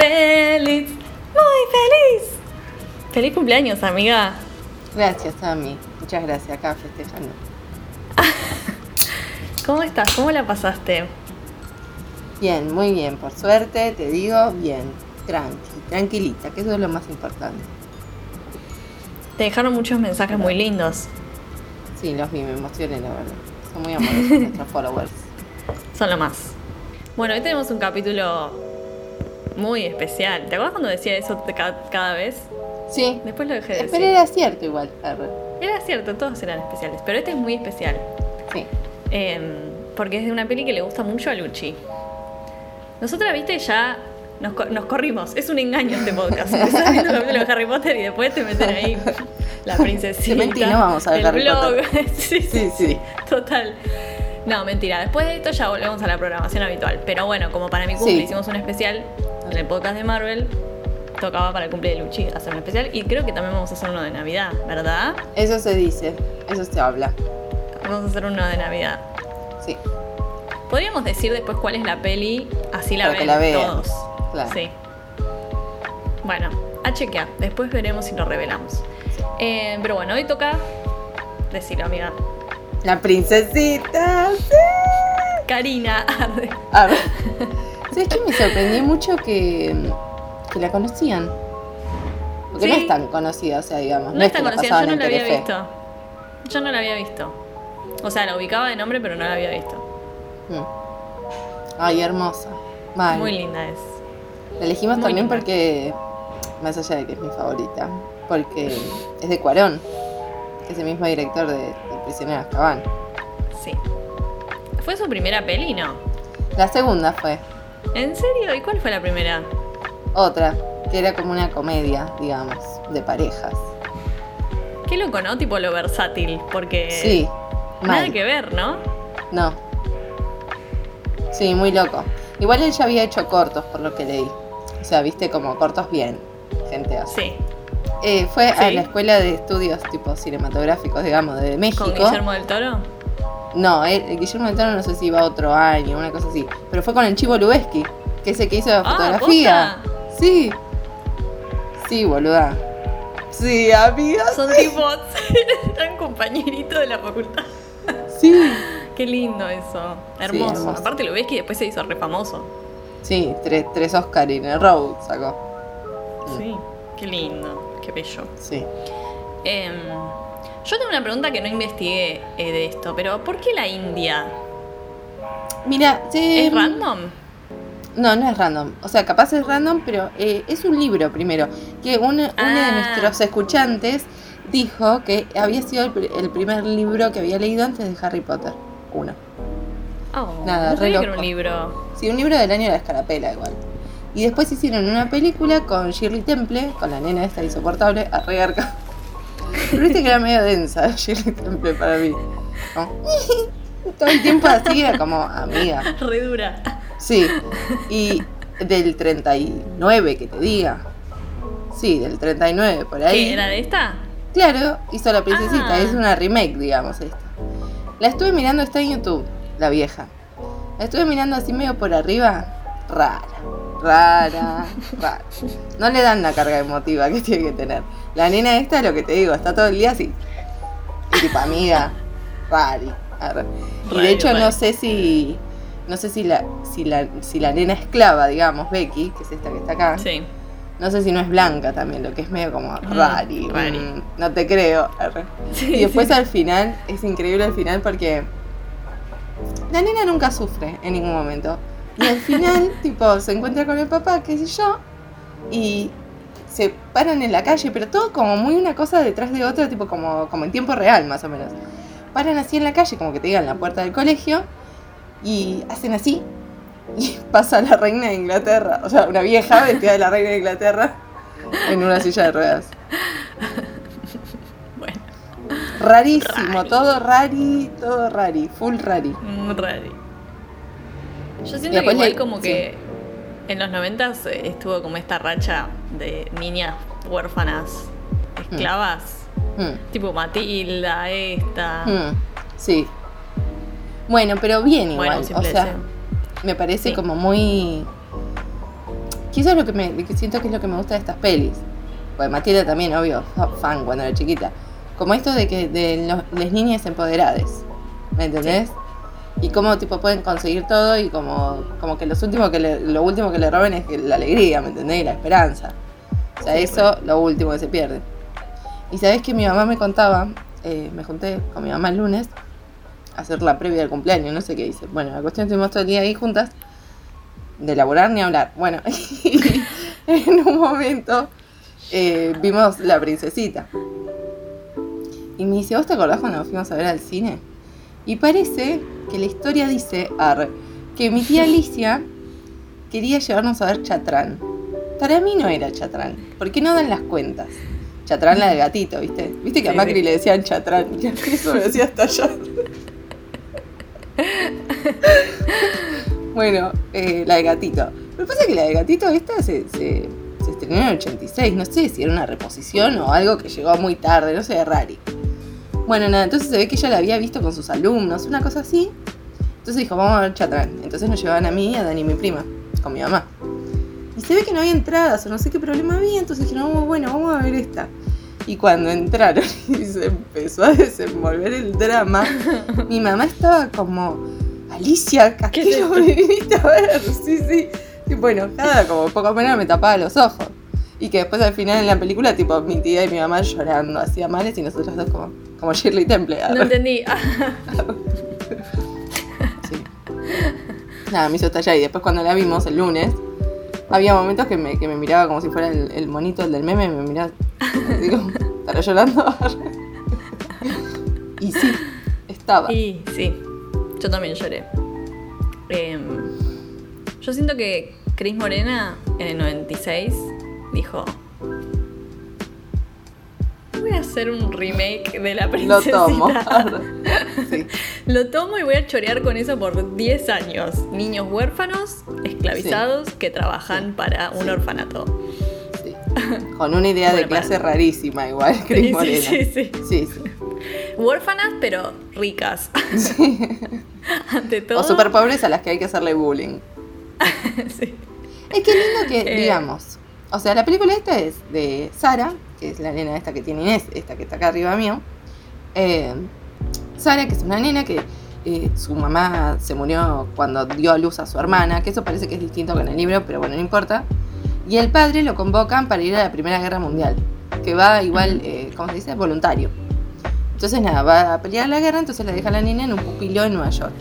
feliz, muy feliz. Feliz cumpleaños, amiga. Gracias, Tami. Muchas gracias. Acá festejando. ¿Cómo estás? ¿Cómo la pasaste? Bien, muy bien. Por suerte, te digo, bien. Tranqui, tranquilita, que eso es lo más importante. Te dejaron muchos mensajes muy lindos. Sí, los vi, me emocioné, la verdad. Son muy amorosos nuestros followers. Son lo más. Bueno, hoy tenemos un capítulo muy especial. ¿Te acuerdas cuando decía eso cada vez? Sí. Después lo dejé de Pero decir. era cierto igual. Era cierto, todos eran especiales, pero este es muy especial. Sí. Em, porque es de una peli que le gusta mucho a Luchi. Nosotras, viste, ya nos, co- nos corrimos. Es un engaño este podcast. Empezás viendo el capítulo de Harry Potter y después te meten ahí la princesita. Cementi, no vamos a ver el Harry blog. Potter. sí, sí, Sí, sí. Total. No, mentira. Después de esto ya volvemos a la programación habitual. Pero bueno, como para mi cumple Sí. hicimos un especial en el podcast de Marvel, tocaba para el cumple de Luchi hacer un especial. Y creo que también vamos a hacer uno de Navidad, ¿verdad? Eso se dice. Eso se habla. Vamos a hacer uno de Navidad. Sí. Podríamos decir después cuál es la peli, así la ven la vean. todos. Claro. Sí. Bueno, a chequear. Después veremos si lo revelamos. Eh, pero bueno, hoy toca decirlo, amiga. La princesita. Sí. Karina. arre. A ver. ¿Sabes qué? Me sorprendió mucho que, que la conocían. Porque no es tan conocida, o sea, digamos. No es que tan conocida, yo no la había Telefe. visto. Yo no la había visto. O sea, la ubicaba de nombre, pero no la había visto. Mm. Ay, hermosa. Muy linda es. La elegimos muy también linda. porque, más allá de que es mi favorita, porque es de Cuarón, que es el mismo director de, de Prisionero Azkaban. Sí. ¿Fue su primera peli, no? La segunda fue ¿En serio? ¿Y cuál fue la primera? otra, que era como una comedia, digamos, de parejas. Qué loco, ¿no? Tipo lo versátil, porque... Sí, Nada mal. que ver, ¿no? No. Sí, muy loco. Igual él ya había hecho cortos, por lo que leí. O sea, viste como cortos bien. Gente así. Sí. Eh, fue a la escuela de estudios tipo cinematográficos, digamos, de México. ¿Con Guillermo del Toro? No, el Guillermo del Toro no sé si iba otro año, una cosa así. Pero fue con el Chivo Lubeski, que es el que hizo la Ah, fotografía. Sí. Sí, boluda. Sí, amiga. Son tipo... eran compañeritos de la facultad. Sí. Qué lindo eso. Hermoso. hermoso. Aparte que después se hizo re famoso. Sí, tres, tres Oscar en el road sacó. Mm. Sí. Qué lindo. Qué bello. Sí. Em, yo tengo una pregunta que no investigué eh, de esto, pero ¿por qué la India? Mira, sí. ¿Es random? No, no es random. O sea, capaz es random, pero eh, es un libro primero. Que una, uno de Ah. nuestros escuchantes dijo que había sido el, pri- el primer libro que había leído antes de Harry Potter. Uno. Oh, Nada, no re sabía que era un libro. Sí, un libro del año de la escarapela igual. Y después hicieron una película con Shirley Temple, con la nena esta insoportable, a regarca. Pero viste que era medio densa Shirley Temple para mí. Como, todo el tiempo así era como amiga. Re dura. Sí, y del 39, que te diga. Sí, del 39, por ahí. ¿Qué? ¿Era de esta? Claro, hizo la princesita, Ah. es una remake, digamos, esta. La estuve mirando, está en YouTube, la vieja. La estuve mirando así medio por arriba, rara, rara, rara. No le dan la carga emotiva que tiene que tener. La nena esta, lo que te digo, está todo el día así. Tipo, amiga, rari. Y de hecho no sé si, no sé si la, si la, si la nena esclava, digamos, Becky, que es esta que está acá. Sí. No sé si no es blanca también, lo que es medio como Mm, rari. rari. mm, no te creo. Sí, y después sí. al final, es increíble al final porque la nena nunca sufre en ningún momento. Y al final, tipo, se encuentra con el papá, qué sé yo, y se paran en la calle, pero todo como muy una cosa detrás de otra, tipo como, como en tiempo real más o menos. Paran así en la calle, como que te digan la puerta del colegio, y hacen así, y pasa la reina de Inglaterra, o sea, una vieja vestida de la reina de Inglaterra en una silla de ruedas. Bueno, Rarísimo, Rari. todo rari, todo rari, full rari. raro. Yo siento que igual le- como sí. que en los noventas estuvo como esta racha de niñas huérfanas esclavas. Mm, Tipo Matilda, esta. mm, sí. Bueno, pero bien igual, Bueno, o sea, deseo. me parece Sí. como muy... Es lo que me que siento que es lo que me gusta de estas pelis. Pues Matilda también, obvio, fa- fan cuando era chiquita. Como esto de que de los, las niñas empoderadas, ¿me entendés? Y cómo tipo pueden conseguir todo y como, como que los últimos que le- lo último que le roben es que la alegría, ¿me entendés? Y la esperanza. O sea, eso lo último que se pierde. Y sabés que mi mamá me contaba, eh, me junté con mi mamá el lunes a hacer la previa del cumpleaños, no sé qué hice. Bueno, la cuestión estuvimos todo el día ahí juntas, de elaborar ni hablar. Bueno, en un momento eh, vimos La Princesita. Y me dice, ¿vos te acordás cuando fuimos a ver al cine? Y parece que la historia dice, arre, que mi tía Alicia quería llevarnos a ver Chatrán. Para mí no era Chatrán, porque no dan las cuentas. Chatrán la del gatito, ¿viste? ¿Viste que a Macri le decían Chatrán? Y a eso me hacía estallar. bueno, eh, la de gatito. Lo que pasa es que la de gatito esta se, se, se estrenó en el 86. No sé si era una reposición o algo que llegó muy tarde, no sé, rari. Bueno, nada, entonces se ve que ella la había visto con sus alumnos, una cosa así. Entonces dijo, vamos a ver Chatrán. Entonces nos llevaban a mí y a Dani, mi prima, con mi mamá. Y se ve que no había entradas o no sé qué problema había, entonces dijeron, "Oh, bueno, vamos a ver esta. Y cuando entraron y se empezó a desenvolver el drama, mi mamá estaba como, Alicia, ¿Qué me viniste a ver, sí, sí. Tipo enojada, como poco menos me tapaba los ojos. Y que después al final en la película, tipo, mi tía y mi mamá llorando, hacía males y nosotros dos como, como Shirley Temple. No entendí. Nada, me hizo estallar. Y después cuando la vimos el lunes, había momentos que me, que me miraba como si fuera el, el monito el del meme, me miraba, digo, ¿estará llorando? y sí, estaba. Y sí, yo también lloré. Em, yo siento que Cris Morena en el 96 dijo: Voy a hacer un remake de la Lo princesita. tomo. sí. Lo tomo y voy a chorear con eso por 10 años. Niños huérfanos, esclavizados, que trabajan Sí. para un Sí. orfanato. sí. Con una idea de para- clase rarísima igual, Cris Sí, Morena. sí, sí, Sí, sí. Huérfanas, pero ricas. Ante todo. O super pobres a las que hay que hacerle bullying. sí. Es que lindo que, Eh. digamos. O sea, la película esta es de Sara, que es la nena esta que tiene Inés, esta que está acá arriba mío. Eh, Sara, que es una nena que eh, su mamá se murió cuando dio a luz a su hermana, que eso parece que es distinto en el libro, pero bueno, no importa. Y el padre lo convocan para ir a la Primera Guerra Mundial, que va igual, eh, ¿cómo se dice? Voluntario. Entonces nada, va a pelear la guerra, entonces la deja a la nena en un pupilo en Nueva York.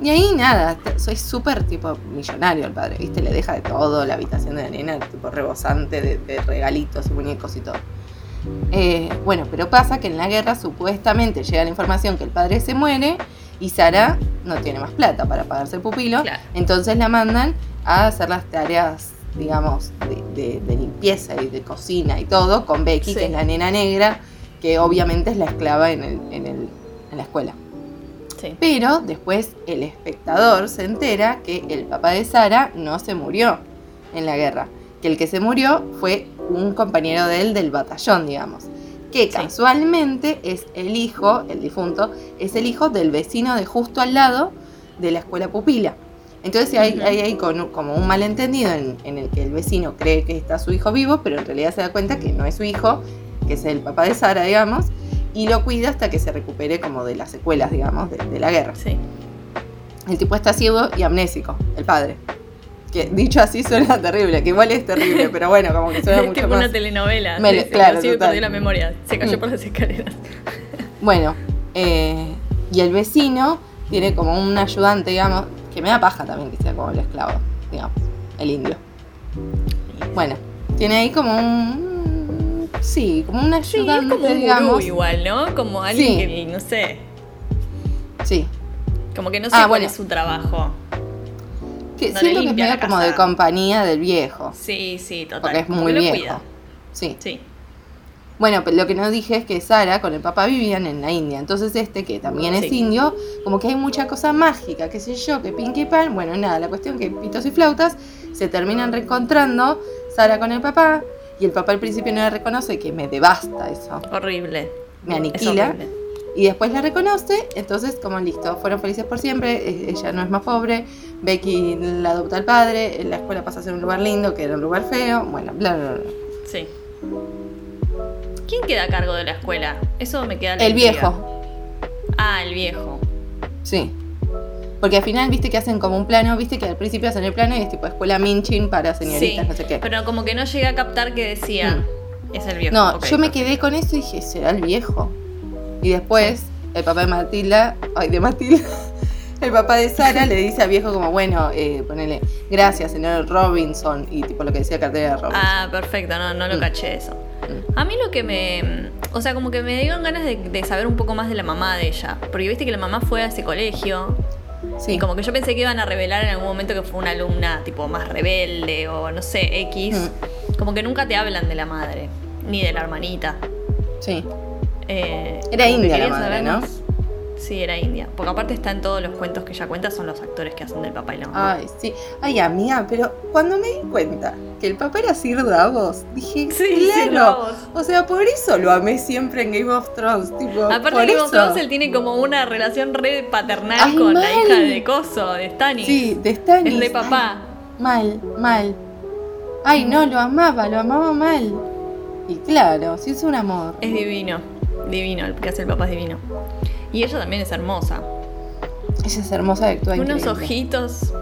Y ahí nada, soy súper tipo millonario el padre, ¿viste? Le deja de todo, la habitación de la nena, tipo rebosante de, de regalitos y muñecos y todo. Eh, bueno, pero pasa que en la guerra supuestamente llega la información que el padre se muere y Sara no tiene más plata para pagarse el pupilo. Claro. Entonces la mandan a hacer las tareas, digamos, de, de- de limpieza y de cocina y todo con Becky, Sí. que es la nena negra, que obviamente es la esclava en, el- en el- en la escuela. Sí. Pero después el espectador se entera que el papá de Sara no se murió en la guerra. Que el que se murió fue un compañero de él del batallón, digamos. Que casualmente es el hijo, el difunto, es el hijo del vecino de justo al lado de la escuela pupila. Entonces hay, Ujú. hay, hay con- como un malentendido en, en el que el vecino cree que está su hijo vivo, pero en realidad se da cuenta que no es su hijo, que es el papá de Sara, digamos, y lo cuida hasta que se recupere como de las secuelas, digamos, de, de la guerra. Sí. El tipo está ciego y amnésico, el padre. Que dicho así suena terrible, que igual es terrible, pero bueno, como que suena Es mucho tipo más. una telenovela. Me- sí, sí, claro, total. perdió la memoria. Se cayó Mm. por las escaleras. Bueno, eh, y el vecino tiene como un ayudante, digamos, que me da paja también que sea como el esclavo, digamos, el indio. Bueno, tiene ahí como un. Sí, como un Sí, es como un gurú digamos. igual, ¿no? Como alguien Sí. que, no sé, Sí. como que no sé Ah, cuál bueno. es su trabajo. Que No siento que es medio como de compañía del viejo. Sí, sí, total. Porque es muy viejo. cuida. Sí. Sí. Bueno, pero lo que no dije es que Sara con el papá vivían en la India. Entonces este, que también es Sí. indio, como que hay mucha cosa mágica, qué sé yo, que Pinkie Pan. Bueno, nada, la cuestión que pitos y flautas se terminan reencontrando Sara con el papá. Y el papá al principio no la reconoce, que me devasta eso. Horrible. Me aniquila. horrible. Y después la reconoce, entonces como listo, fueron felices por siempre, e- ella no es más pobre, Becky la adopta al padre, la escuela pasa a ser un lugar lindo, que era un lugar feo, bueno, bla, bla, bla. Sí. ¿Quién queda a cargo de la escuela? Eso me queda la El intriga. viejo, Ah, el viejo. sí. Porque al final, viste que hacen como un plano, viste que al principio hacen el plano y es tipo escuela Minchin para señoritas, sí. no sé qué. Pero como que no llegué a captar que decía. Es el viejo. No, yo me quedé con eso y dije, será el viejo. Y después, el papá de Matilda, ay, de Matilda, el papá de Sara le dice al viejo como, bueno, eh, ponele, gracias, señor Robinson, y tipo lo que decía cartera de Robinson. Ah, perfecto, no, no lo Mm. caché eso. Mm. A mí lo que me. O sea, como que me dieron ganas de, de saber un poco más de la mamá de ella. Porque viste que la mamá fue a ese colegio. Sí. Y como que yo pensé que iban a revelar en algún momento que fue una alumna tipo más rebelde o no sé, X. Mm. Como que nunca te hablan de la madre, ni de la hermanita. Sí. Eh, Era india la quería madre, saber ¿no? más. Sí, era india. Porque aparte está en todos los cuentos que ella cuenta, son los actores que hacen del papá y la mamá. Ay, sí. Ay, amiga, pero cuando me di cuenta que el papá era Sir Davos, dije, Sí, claro. O sea, por eso lo amé siempre en Game of Thrones. Tipo, Aparte de Game of Thrones, él tiene como una relación re paternal Ay, con la hija de Coso, de Stannis. Sí, de Stannis. Es re papá. Ay, mal, mal. Ay, no, lo amaba, lo amaba mal. Y claro, sí es un amor. Es divino. Divino, el que hace el papá es divino. Y ella también es hermosa. Ella es hermosa y actúa Unos increíble. ojitos.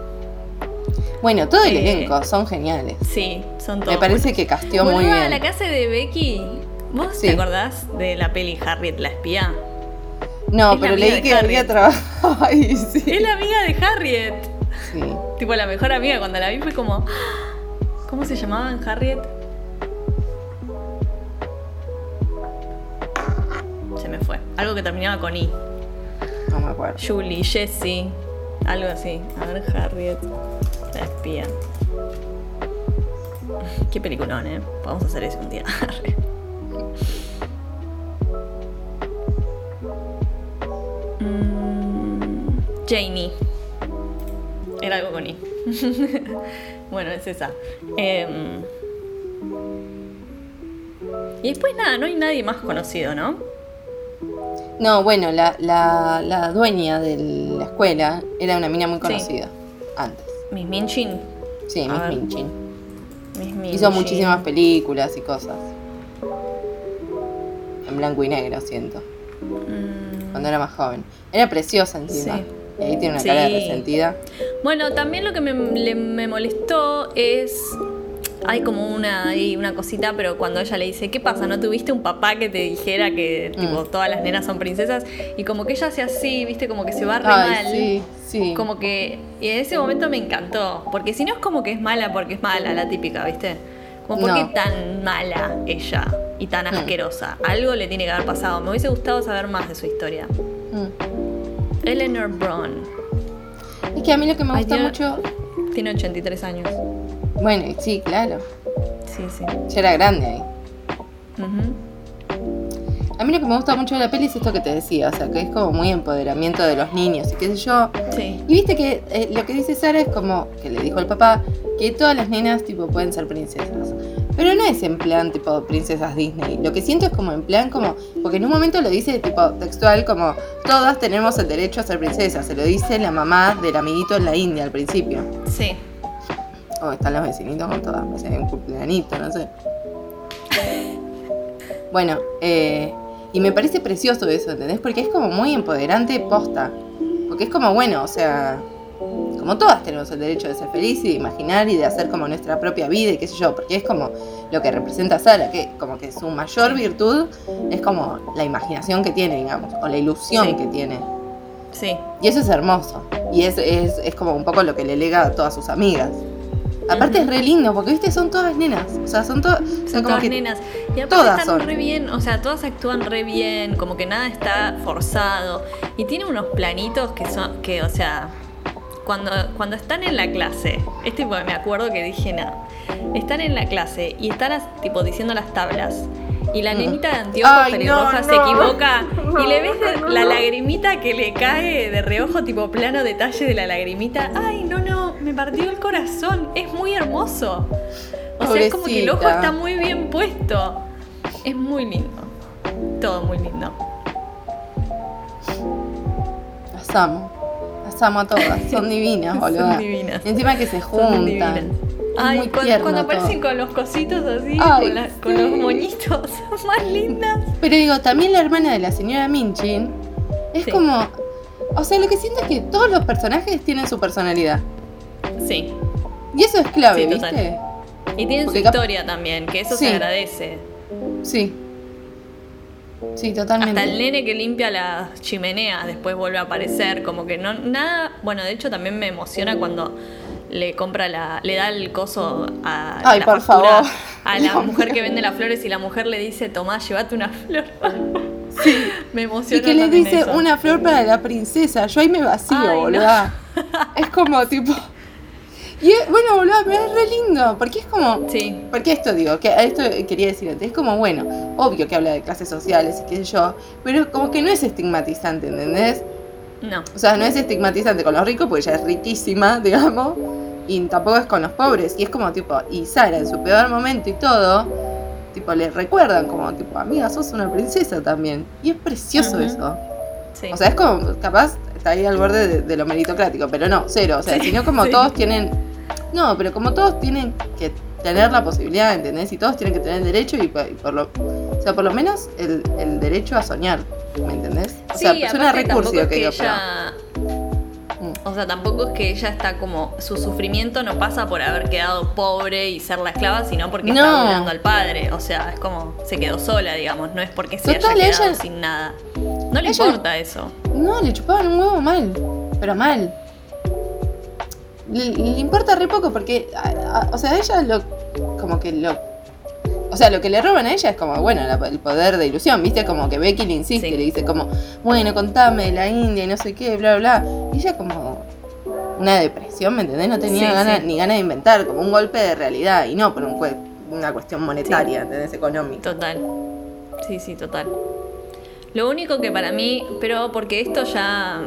Bueno, todo el Eh, elenco, son geniales. Sí, son todos. Me parece que casteó muy Boluda, bien. la hace de Becky. ¿Vos Sí. te acordás de la peli Harriet la espía? No, es pero leí de que había Harriet. trabajado ahí, sí. Es la amiga de Harriet. Sí. Tipo la mejor amiga. Cuando la vi fue como. "Ah, ¿Cómo se llamaban Harriet? Fue. Algo que terminaba con I. No me acuerdo. Julie, Jessie, algo así. A ver, Harriet, la espía. Qué peliculón, ¿eh? Podemos hacer eso un día. Mm, Janie. Era algo con I. bueno, es esa. Em, y después nada, no hay nadie más conocido, ¿no? No, bueno, la, la, la dueña de la escuela era una mina muy Sí. conocida antes. Miss Minchin. Sí, Miss. Minchin. Miss Hizo Minchin. muchísimas películas y cosas. En blanco y negro, siento. Mm, Cuando era más joven. Era preciosa encima. Sí. Y ahí tiene una cara de Sí. resentida. Bueno, también lo que me, le- me molestó es. Hay como una, ahí una cosita, pero cuando ella le dice, ¿qué pasa? ¿No tuviste un papá que te dijera que tipo, Mm. todas las nenas son princesas? Y como que ella hace así, viste, como que se va re Ay, mal. sí, sí. Como que y en ese momento me encantó. Porque si no es como que es mala porque es mala, la típica, ¿viste? Como por No. qué tan mala ella y tan Mm. asquerosa. Algo le tiene que haber pasado. Me hubiese gustado saber más de su historia. Mm. Eleanor Braun. Es que a mí lo que me Ay, gusta tiene- mucho. Tiene 83 años. Bueno, sí, claro. Sí, sí. Ya era grande ahí. Ujú. A mí lo que me gusta mucho de la peli es esto que te decía, o sea, que es como muy empoderamiento de los niños y qué sé yo. Sí. Y viste que eh, lo que dice Sara es como que le dijo el papá que todas las nenas tipo pueden ser princesas. Pero no es en plan tipo princesas Disney. Lo que siento es como en plan como porque en un momento lo dice tipo textual como todas tenemos el derecho a ser princesas. Se lo dice la mamá del amiguito en la India al principio. Sí. O están los vecinitos con todas, me un cumpleañito, no sé. Bueno, eh, y me parece precioso eso, ¿entendés? Porque es como muy empoderante posta. Porque es como, bueno, o sea, como todas tenemos el derecho de ser felices y de imaginar y de hacer como nuestra propia vida y qué sé yo, porque es como lo que representa Sara, que como que su mayor virtud es como la imaginación que tiene, digamos, o la ilusión Sí. que tiene. Sí. Y eso es hermoso. Y es, es, es como un poco lo que le lega a todas sus amigas. Aparte es re lindo, porque viste, son todas nenas. O sea, son todas. O sea, Son como todas que. nenas. Y aparte todas están son. re bien, o sea, todas actúan re bien, como que nada está forzado. Y tiene unos planitos que son, que, o sea, cuando, cuando están en la clase, este me acuerdo que dije nada. Están en la clase y están tipo diciendo las tablas. Y la nenita de anteojos pelirroja no, se no. equivoca y le ves la lagrimita que le cae de reojo, tipo plano detalle de la lagrimita. Ay, no, no, me partió el corazón. Es muy hermoso. O sea, es como que el ojo está muy bien puesto. Es muy lindo. Todo muy lindo. Las amo. Las amo a todas. Son divinas, Son boludo. divinas. Y encima que se Son juntan. Ay, muy cuando, cuando aparecen con los cositos así, Ay, con, la- con sí. los moñitos, son más lindas. Pero digo, también la hermana de la señora Minchin es Sí. como. O sea, lo que siento es que todos los personajes tienen su personalidad. Sí. Y eso es clave, Sí, total. ¿viste? Y tienen Porque su historia también, que eso se agradece. Sí. Sí, totalmente. Hasta el nene que limpia las chimeneas después vuelve a aparecer, como que no nada, bueno, de hecho también me emociona cuando le compra la le da el coso a Ay, la por factura favor. a la mujer que vende las flores y la mujer le dice, "Tomá, llévate una flor." me Y emociona que le dice eso. una flor para la princesa. Yo ahí me vacío, Ay, no. Es como tipo. Y es- bueno, boluda, pero es re lindo. Porque es como. Sí. Porque esto digo, que esto quería decir antes, es como bueno, obvio que habla de clases sociales y qué sé yo, pero como que no es estigmatizante, ¿entendés? No. O sea, no es estigmatizante con los ricos porque ella es riquísima, digamos, y tampoco es con los pobres. Y es como tipo, y Sara en su peor momento y todo, tipo, le recuerdan como tipo, amiga, sos una princesa también. Y es precioso Ujú. eso. Sí. O sea, es como, capaz, está ahí al borde de, de lo meritocrático, pero no, cero. O sea, Sí, sino como sí. todos tienen. No, pero como todos tienen que tener la posibilidad, ¿entendés? Y todos tienen que tener el derecho y, por- y por lo. O sea, por lo menos el, el derecho a soñar, ¿me entendés? O sea, suena es que que pero. ella Mm. O sea, tampoco es que ella está como. Su sufrimiento no pasa por haber quedado pobre y ser la esclava, sino porque No. está cuidando al padre. O sea, es como. Se quedó sola, digamos. No es porque se Total, haya quedado ella- sin nada. No le ella- importa eso. No, le chupaban un huevo mal, pero mal. Le, le importa re poco porque, a- a- o sea, ella lo, como que lo, o sea, lo que le roban a ella es como, bueno, la- el poder de ilusión, ¿viste? Como que Becky le insiste, Sí. le dice como, bueno, contame de la India y no sé qué, bla, bla, bla. Y ella como una depresión, ¿me entendés? No tenía Sí, ganas, sí. ni ganas de inventar, como un golpe de realidad y no por un cue- una cuestión monetaria, ¿entendés? Económica. Total. Sí, sí, total. Lo único que para mí. Pero porque esto ya.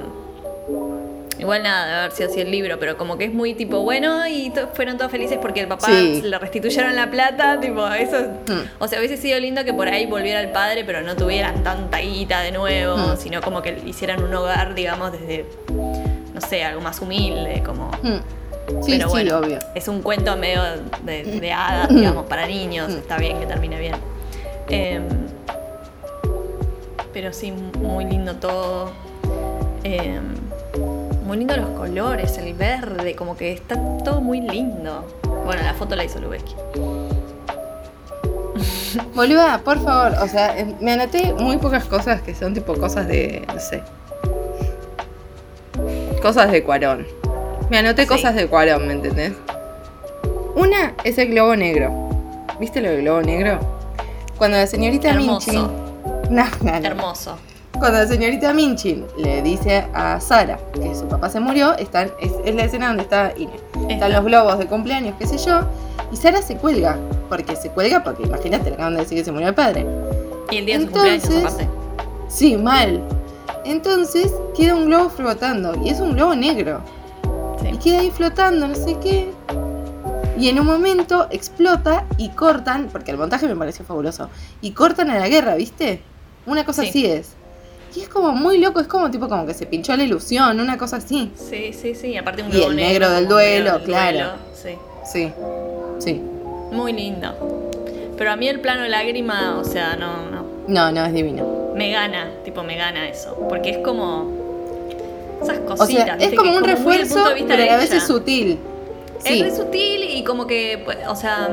Igual nada de haber sido así el libro, pero como que es muy tipo, bueno, y to- fueron todos felices porque el papá Sí. le restituyeron la plata, tipo, eso. Hmm. O sea, hubiese sido lindo que por ahí volviera el padre, pero no tuvieran tanta guita de nuevo, Hmm. sino como que hicieran un hogar, digamos, desde, no sé, algo más humilde, como... Mm. Sí, pero sí, bueno, obvio. es un cuento medio de, de hadas, digamos, para niños, Mm. está bien que termine bien. Em, pero sí, muy lindo todo. Em, muy lindo los colores, el verde, como que está todo muy lindo. Bueno, la foto la hizo Lubeski. Boluda, por favor, o sea, en- me anoté muy pocas cosas que son tipo cosas de, no sé. Cosas de Cuarón. Me anoté Sí. cosas de Cuarón, ¿me entendés? Una es el globo negro. ¿Viste lo del globo negro? Cuando la señorita Hermoso. Minchin... No, no, no. Hermoso. Cuando la señorita Minchin le dice a Sara que su papá se murió, están, es, es la escena donde está Inés. Están Esta. los globos de cumpleaños, qué sé yo, y Sara se cuelga. Porque se cuelga porque imagínate, le acaban de decir que se murió el padre. Y el día de su cumpleaños Entonces- aparte. Sí, mal. Entonces queda un globo flotando y es un globo negro. Sí. Y queda ahí flotando, no sé qué. Y en un momento explota y cortan, porque el montaje me pareció fabuloso, y cortan a la guerra, ¿viste? Una cosa Sí. así es. Y es como muy loco, es como tipo como que se pinchó la ilusión, una cosa así. Sí, sí, sí. Aparte un Y el negro del como duelo, del claro. duelo, Sí. Sí, sí. Muy lindo. Pero a mí el plano lágrima, o sea, no, no. No, no, es divino. Me gana, tipo, me gana eso. Porque es como. Esas O cositas. sea, es como un del refuerzo, pero a veces ella. sutil. Es Sí, re sutil y como que, pues, o sea.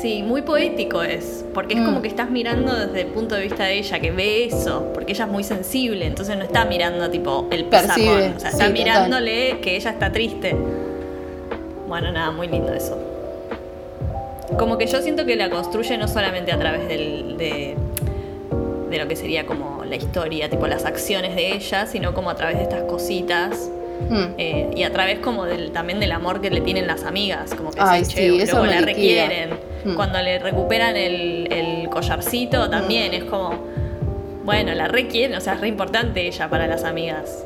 Sí, muy poético es. Porque es Mm. como que estás mirando desde el punto de vista de ella, que ve eso. Porque ella es muy sensible, entonces no está mirando, tipo, el pizarrón. O sea, sí, está total. mirándole que ella está triste. Bueno, nada, muy lindo eso. Como que yo siento que la construye no solamente a través del, de, de lo que sería como la historia, tipo las acciones de ella, sino como a través de estas cositas Hmm. Eh, y a través como del, también del amor que le tienen las amigas, como que Ay, sí, che, eso luego la liquida. requieren. Mm. Cuando le recuperan el, el collarcito también es como, bueno, la requieren, o sea, es re importante ella para las amigas.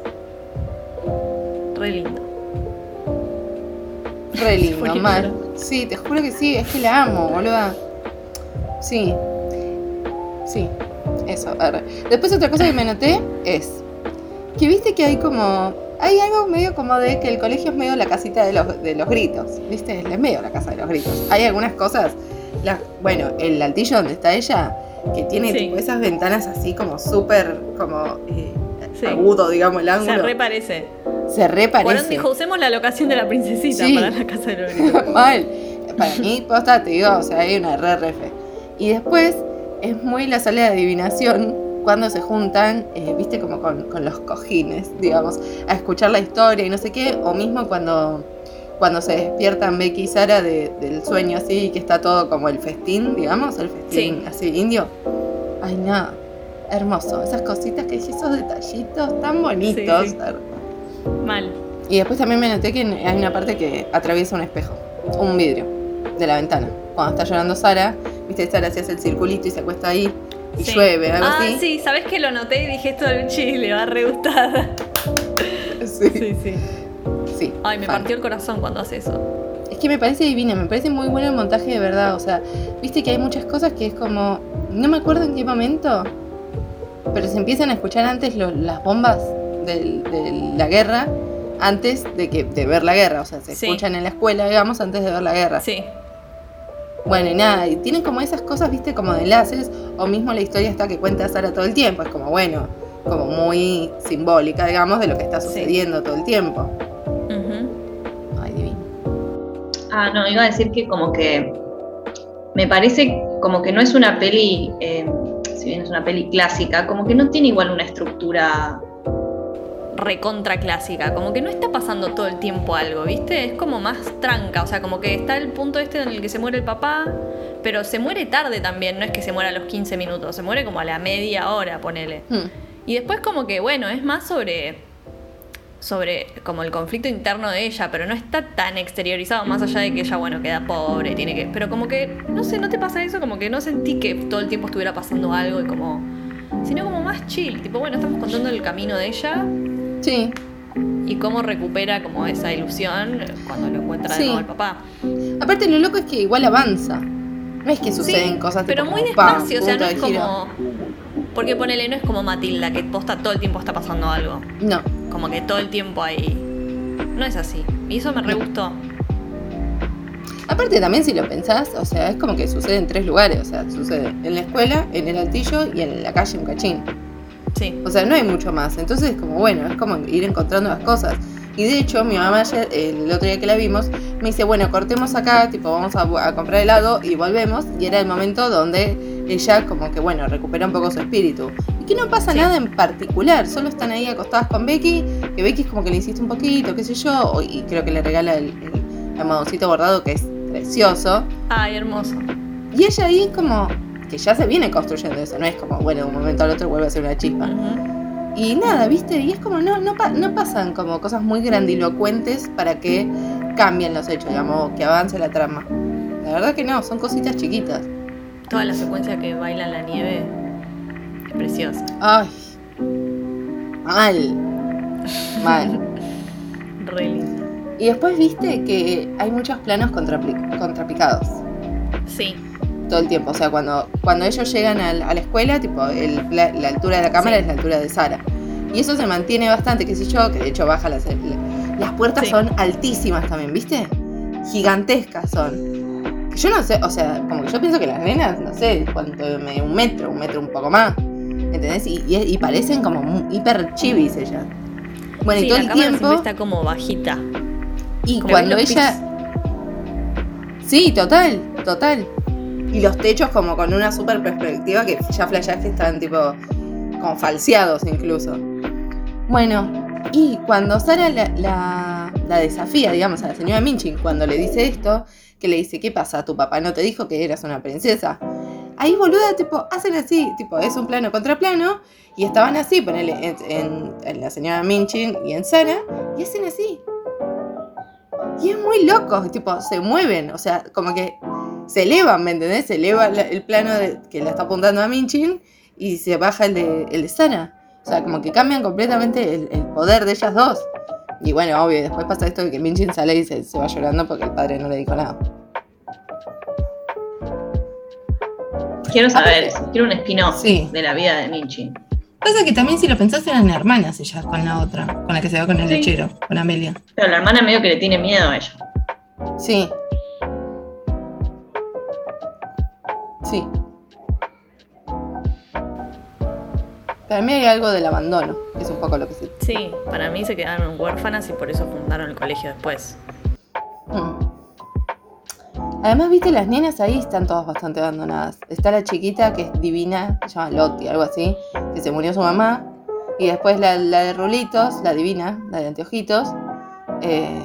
Re lindo. Re lindo, mal. Sí, te juro que sí, es que la amo, boluda. Sí. Sí. Eso. Después otra cosa que me noté es que viste que hay como. Hay algo medio como de que el colegio es medio la casita de los, de los gritos. ¿Viste? Es medio la casa de los gritos. Hay algunas cosas. la- bueno, el altillo donde está ella, que tiene Sí. tipo esas ventanas así como súper como eh, Sí. agudo, digamos, el Se ángulo. re parece. Se reparece. Cuarón dijo, usemos la locación de la princesita Sí. para la casa de los gritos. Mal. Para mí, posta, te digo, o sea, hay una re refe. Y después es muy la sala de adivinación cuando se juntan, eh, viste, como con, con los cojines, digamos, a escuchar la historia y no sé qué, o mismo cuando, cuando se despiertan Becky y Sara de- del sueño así, que está todo como el festín, digamos, el festín Sí. así indio. Ay, no, hermoso, esas cositas que esos detallitos tan bonitos. Sí, Mal. Y después también me noté que hay una parte que atraviesa un espejo, un vidrio de la ventana. Cuando está llorando Sara, viste, Sara se hace el circulito y se acuesta ahí Sí. llueve, algo ah, así. sí, ¿sabes que lo noté y dije esto del chile le va a re gustar? Sí. Sí, sí. sí, Ay, me fan. partió el corazón cuando hace eso. Es que me parece divina, me parece muy bueno el montaje de verdad. O sea, viste que hay muchas cosas que es como. No me acuerdo en qué momento, pero se empiezan a escuchar antes lo- las bombas de la guerra antes de que de ver la guerra. O sea, se Sí. escuchan en la escuela, digamos, antes de ver la guerra. Sí, Bueno, y nada, y tienen como esas cosas, viste, como de enlaces, o mismo la historia está que cuenta Sara todo el tiempo, es como, bueno, como muy simbólica, digamos, de lo que está Sí. sucediendo todo el tiempo. Ay, divino. Ah, no, iba a decir que como que me parece como que no es una peli, eh, si bien es una peli clásica, como que no tiene igual una estructura. Recontra clásica, como que no está pasando todo el tiempo algo, ¿viste? Es como más tranca, o sea, como que está el punto este en el que se muere el papá, pero se muere tarde también, no es que se muera a los 15 minutos, se muere como a la media hora, ponele. Hmm. Y después como que, bueno, es más sobre sobre como el conflicto interno de ella, pero no está tan exteriorizado más allá de que ella, bueno, queda pobre, tiene que, pero como que no sé, ¿no te pasa eso? Como que no sentí que todo el tiempo estuviera pasando algo y como sino como más chill, tipo, bueno, estamos contando el camino de ella Sí, y cómo recupera como esa ilusión cuando lo encuentra de Sí. nuevo el papá. aparte lo loco es que igual avanza. No es que suceden Sí, cosas pero muy despacio, o sea, no es como porque ponele, no es como Matilda que posta todo el tiempo está pasando algo. No, como que todo el tiempo ahí. No es así. Y eso me re gustó. aparte también si lo pensás, o sea, es como que sucede en tres lugares, o sea, sucede en la escuela, en el altillo y en la calle un cachín. Sí. O sea, no hay mucho más. Entonces, como bueno, es como ir encontrando las cosas. Y de hecho, mi mamá ayer, el otro día que la vimos, me dice, bueno, cortemos acá, tipo, vamos a, a comprar helado y volvemos. Y era el momento donde ella como que, bueno, recupera un poco su espíritu. Y que no pasa Sí. nada en particular, solo están ahí acostadas con Becky, que Becky es como que le hiciste un poquito, qué sé yo, y creo que le regala el, el bordado que es precioso. Ay, hermoso. Y ella ahí como que ya se viene construyendo eso, no es como, bueno, de un momento al otro vuelve a ser una chispa. Y nada, ¿viste? Y es como, no, no, pa- no pasan como cosas muy grandilocuentes para que cambien los hechos, digamos, que avance la trama. La verdad que no, son cositas chiquitas. Toda la secuencia que baila en la nieve es preciosa. Ay. Mal. Mal. Re linda. Y después viste que hay muchos planos contrapicados Sí. Todo el tiempo. O sea, cuando, cuando ellos llegan al- a la escuela, tipo, el- la, la altura de la cámara Sí. es la altura de Sara. Y eso se mantiene bastante, qué sé yo, que de hecho baja las... la- las puertas Sí. son altísimas también, ¿viste? Gigantescas son. Yo no sé, o sea, como que yo pienso que las nenas, no sé, cuánto, un metro, un metro un poco más. ¿Entendés? Y, y- y parecen como hiper chivis ellas. Bueno, sí, y todo la el tiempo... está como bajita. Y Como cuando ella. Sí, total, total. Y los techos como con una super perspectiva que ya flashás que están tipo como falseados incluso. Bueno, y cuando Sara la, la, la desafía, digamos, a la señora Minchin, cuando le dice esto, que le dice, ¿qué pasa? ¿Tu papá no te dijo que eras una princesa? Ahí, boluda, tipo, hacen así, tipo, es un plano contra plano, y estaban así, ponele, en, en- en la señora Minchin y en Sara, y hacen así. Y es muy loco, tipo, se mueven, o sea, como que se elevan, ¿me entendés? Se eleva la- el plano de- que la está apuntando a Minchin y se baja el de, el de Sara. O sea, como que cambian completamente el, el poder de ellas dos. Y bueno, obvio, después pasa esto de que Minchin sale y se, se va llorando porque el padre no le dijo nada. Quiero saber eso, quiero un spin-off Sí. de la vida de Minchin. Pasa que también si lo pensás eran hermanas ellas con la otra, con la que se va con el Sí. lechero, con Amelia. Pero la hermana medio que le tiene miedo a ella. Sí. Sí. Para mí hay algo del abandono, es un poco lo que se... Sí, para mí se quedaron huérfanas y por eso fundaron el colegio después. Mm. Además, viste, las nenas ahí están todas bastante abandonadas. Está la chiquita que es divina, se llama Lottie, algo así, que se murió su mamá. Y después la, la de Rulitos, la divina, la de anteojitos, eh,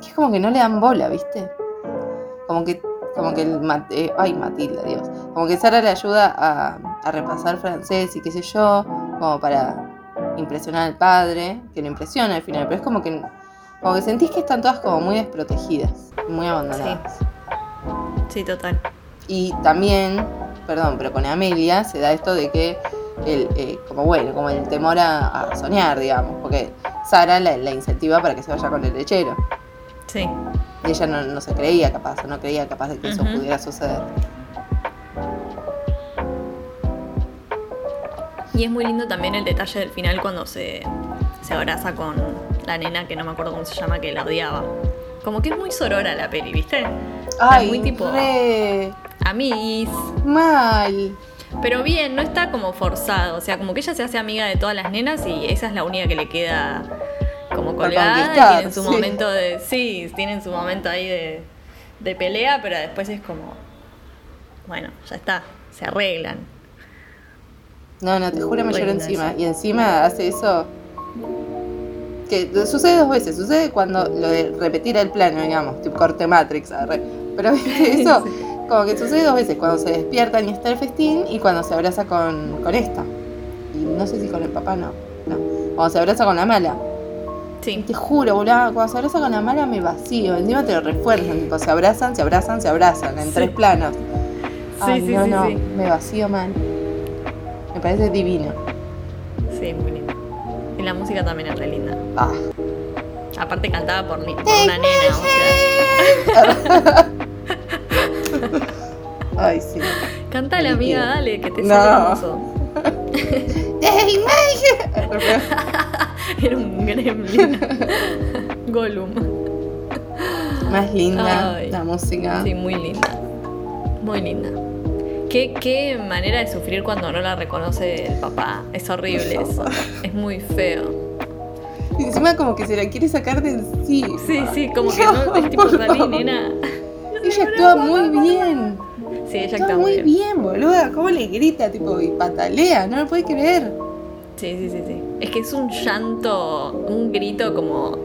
que es como que no le dan bola, viste. Como que, como que el Mat- eh, ay, Matilda, Dios. Como que Sara le ayuda a, a repasar francés y qué sé yo, como para impresionar al padre, que lo impresiona al final, pero es como que como que sentís que están todas como muy desprotegidas, muy abandonadas. Sí, total. Y también, perdón, pero con Amelia se da esto de que, el, eh, como bueno, como el temor a, a soñar, digamos, porque Sara la, la incentiva para que se vaya con el lechero. Sí. Ella no, no se creía capaz, o no creía capaz de que eso pudiera suceder. Y es muy lindo también el detalle del final cuando se, se abraza con la nena que no me acuerdo cómo se llama, que la odiaba. Como que es muy sorora la peli, ¿viste? Ay, muy tipo- re Amiguis. mal. Pero bien, no está como forzado. O sea, como que ella se hace amiga de todas las nenas y esa es la única que le queda colgada. Y tienen su sí. momento de. Sí, tienen su momento ahí de, de pelea, pero después es como. Bueno, ya está. Se arreglan. No, no, te juro me linda encima. Y encima hace eso. Que sucede dos veces. Sucede cuando lo de repetir el plano, digamos, tipo corte Matrix. arre. Pero ¿viste? eso, como que sucede dos veces. Cuando se despiertan y está el festín y cuando se abraza con, con esta. Y no sé si con el papá no. No. Cuando se abraza con la mala. Sí. te juro, boludo, cuando se abraza con la mala me vacío. Encima te lo refuerzan. Tipo, se abrazan, se abrazan, se abrazan. En Sí. tres planos. Sí, Ay, sí, no, sí, no. sí. Me vacío mal. Me parece divino. Sí, muy lindo. Y la música también es re linda. Ah. Aparte cantada por, ni- por una nena. Ay, sí. Cantale, Me amiga, dale, que te No. sale hermoso. Era un gremlin. Gollum. Más linda Ay. la música. Sí, muy linda. Muy linda. ¿Qué, qué manera de sufrir cuando no la reconoce el papá. Es horrible eso. Es muy feo. Y encima como que se la quiere sacar de encima. Sí, sí, como que no es tipo salí, nena. Ella actúa muy bien. Sí, ella Actúa muy bien. bien, boluda. ¿Cómo le grita, tipo, y patalea? No lo puede creer. Sí, sí, sí, sí. Es que es un llanto, un grito como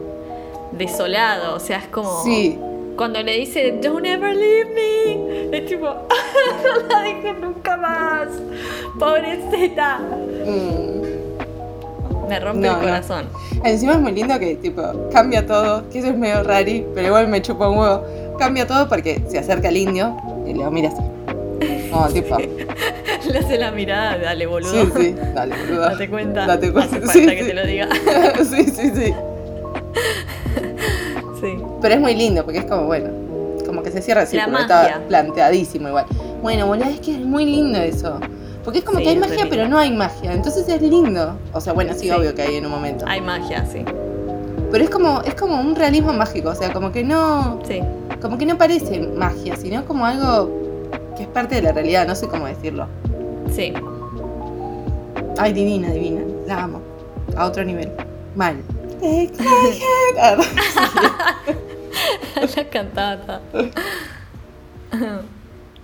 desolado. O sea, es como. Sí. Cuando le dice, Don't ever leave me. Es tipo, no la dejes nunca más. Pobrecita. Mm. Me rompe No, el no. corazón. Encima es muy lindo que, tipo, cambia todo. Que eso es medio rari, pero igual me chupa un huevo. Cambia todo porque se acerca el indio y le mira así. Como, tipo, Le hace la mirada, dale, boludo. sí, sí, dale, boluda. Date cuenta. Date cuenta. hace Sí, que sí. te lo diga. sí, sí, sí. Sí. Pero es muy lindo porque es como, bueno, como que se cierra el círculo. Está planteadísimo igual. Bueno, boludo, es que es muy lindo eso. Porque es como Sí, que hay magia, lindo. pero no hay magia. Entonces es lindo. O sea, bueno, sí, Sí. obvio que hay en un momento. Hay magia, sí. Pero es como, es como un realismo mágico. O sea, como que no. Sí. Como que no parece magia, sino como algo que es parte de la realidad. No sé cómo decirlo. Sí. Ay, divina, divina. La amo. A otro nivel. Mal. La cantata.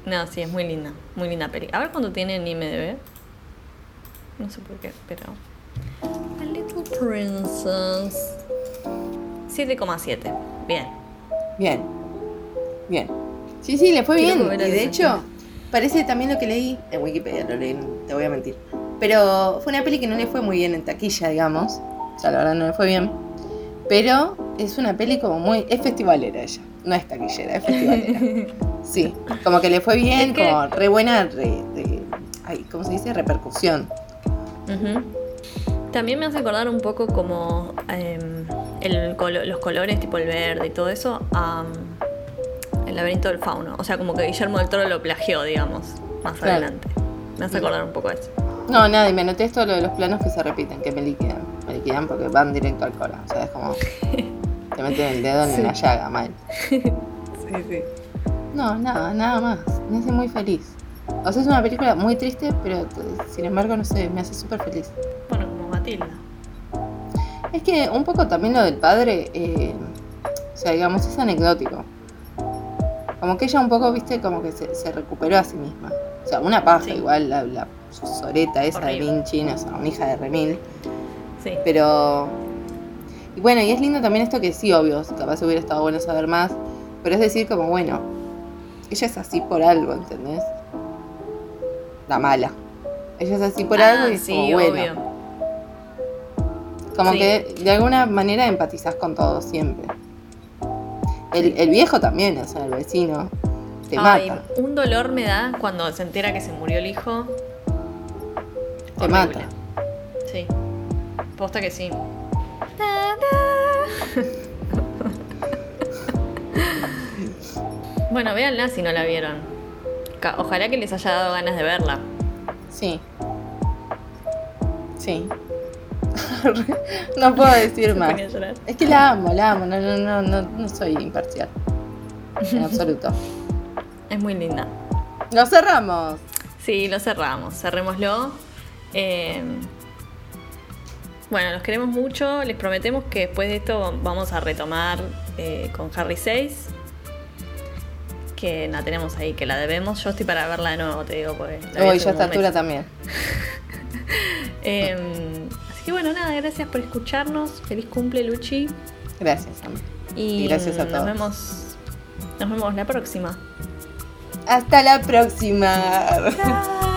No, sí, es muy linda. Muy linda peli. A ver cuánto tiene en IMDb. No sé por qué, pero. A Little Princess. 7,7. Bien. Bien. Bien. Sí, sí, le fue Quiero bien. Y de hecho, parece también lo que leí en Wikipedia, lo leí, te voy a mentir. Pero fue una peli que no le fue muy bien en taquilla, digamos. O sea, la verdad no le fue bien. Pero es una peli como muy. Es festivalera ella. No es taquillera, es festivalera. Sí, como que le fue bien, Es que- como re buena, re, re- ay, ¿cómo se dice? Repercusión. También me hace acordar un poco como em, el colo- los colores, tipo el verde y todo eso, el laberinto del fauno. O sea, como que Guillermo del Toro lo plagió, digamos, más Claro. adelante. Me hace acordar un poco a eso. No, nada, y me noté esto lo de los planos que se repiten, que me liquidan. Me liquidan porque van directo al cola. O sea, es como. Te meten el dedo en Sí. la llaga, mal. Sí, sí. No, nada, nada más. Me hace muy feliz. O sea, es una película muy triste, pero sin embargo, no sé, me hace súper feliz. Bueno, como Matilda. Es que un poco también lo del padre, eh, o sea, digamos, es anecdótico. Como que ella un poco, viste, como que se, se recuperó a sí misma. O sea, una paja, Sí. igual la, la soreta esa Horrible. de no, o sea, una hija de Remil. Sí. Pero. Y bueno, y es lindo también esto que sí, obvio, capaz hubiera estado bueno saber más. Pero es decir, como bueno, ella es así por algo, ¿entendés? La mala. Ella es así por Ah, algo y es sí, como bueno. obvio. Como Sí. que de alguna manera empatizás con todo siempre. El, el viejo también, o sea, el vecino, te Ay, mata. un dolor me da cuando se entera que se murió el hijo. Te Horrible. mata. Sí. Posta que sí. bueno, véanla si no la vieron. Ojalá que les haya dado ganas de verla. Sí. Sí. no puedo decir más. Es que la amo, la amo, no, no, no, no, no soy imparcial. En absoluto. Es muy linda. Lo cerramos. Sí, lo cerramos. Cerrémoslo. Eh, bueno, los queremos mucho. Les prometemos que después de esto vamos a retomar eh, con Harry 6. Que la tenemos ahí, que la debemos. Yo estoy para verla de nuevo, te digo, porque la yo a esta altura también. Eh, que bueno, nada, gracias por escucharnos. Feliz cumple, Luchi. Gracias, Sam. Y, Y gracias a nos todos. vemos. Nos vemos la próxima. Hasta la próxima. Chao.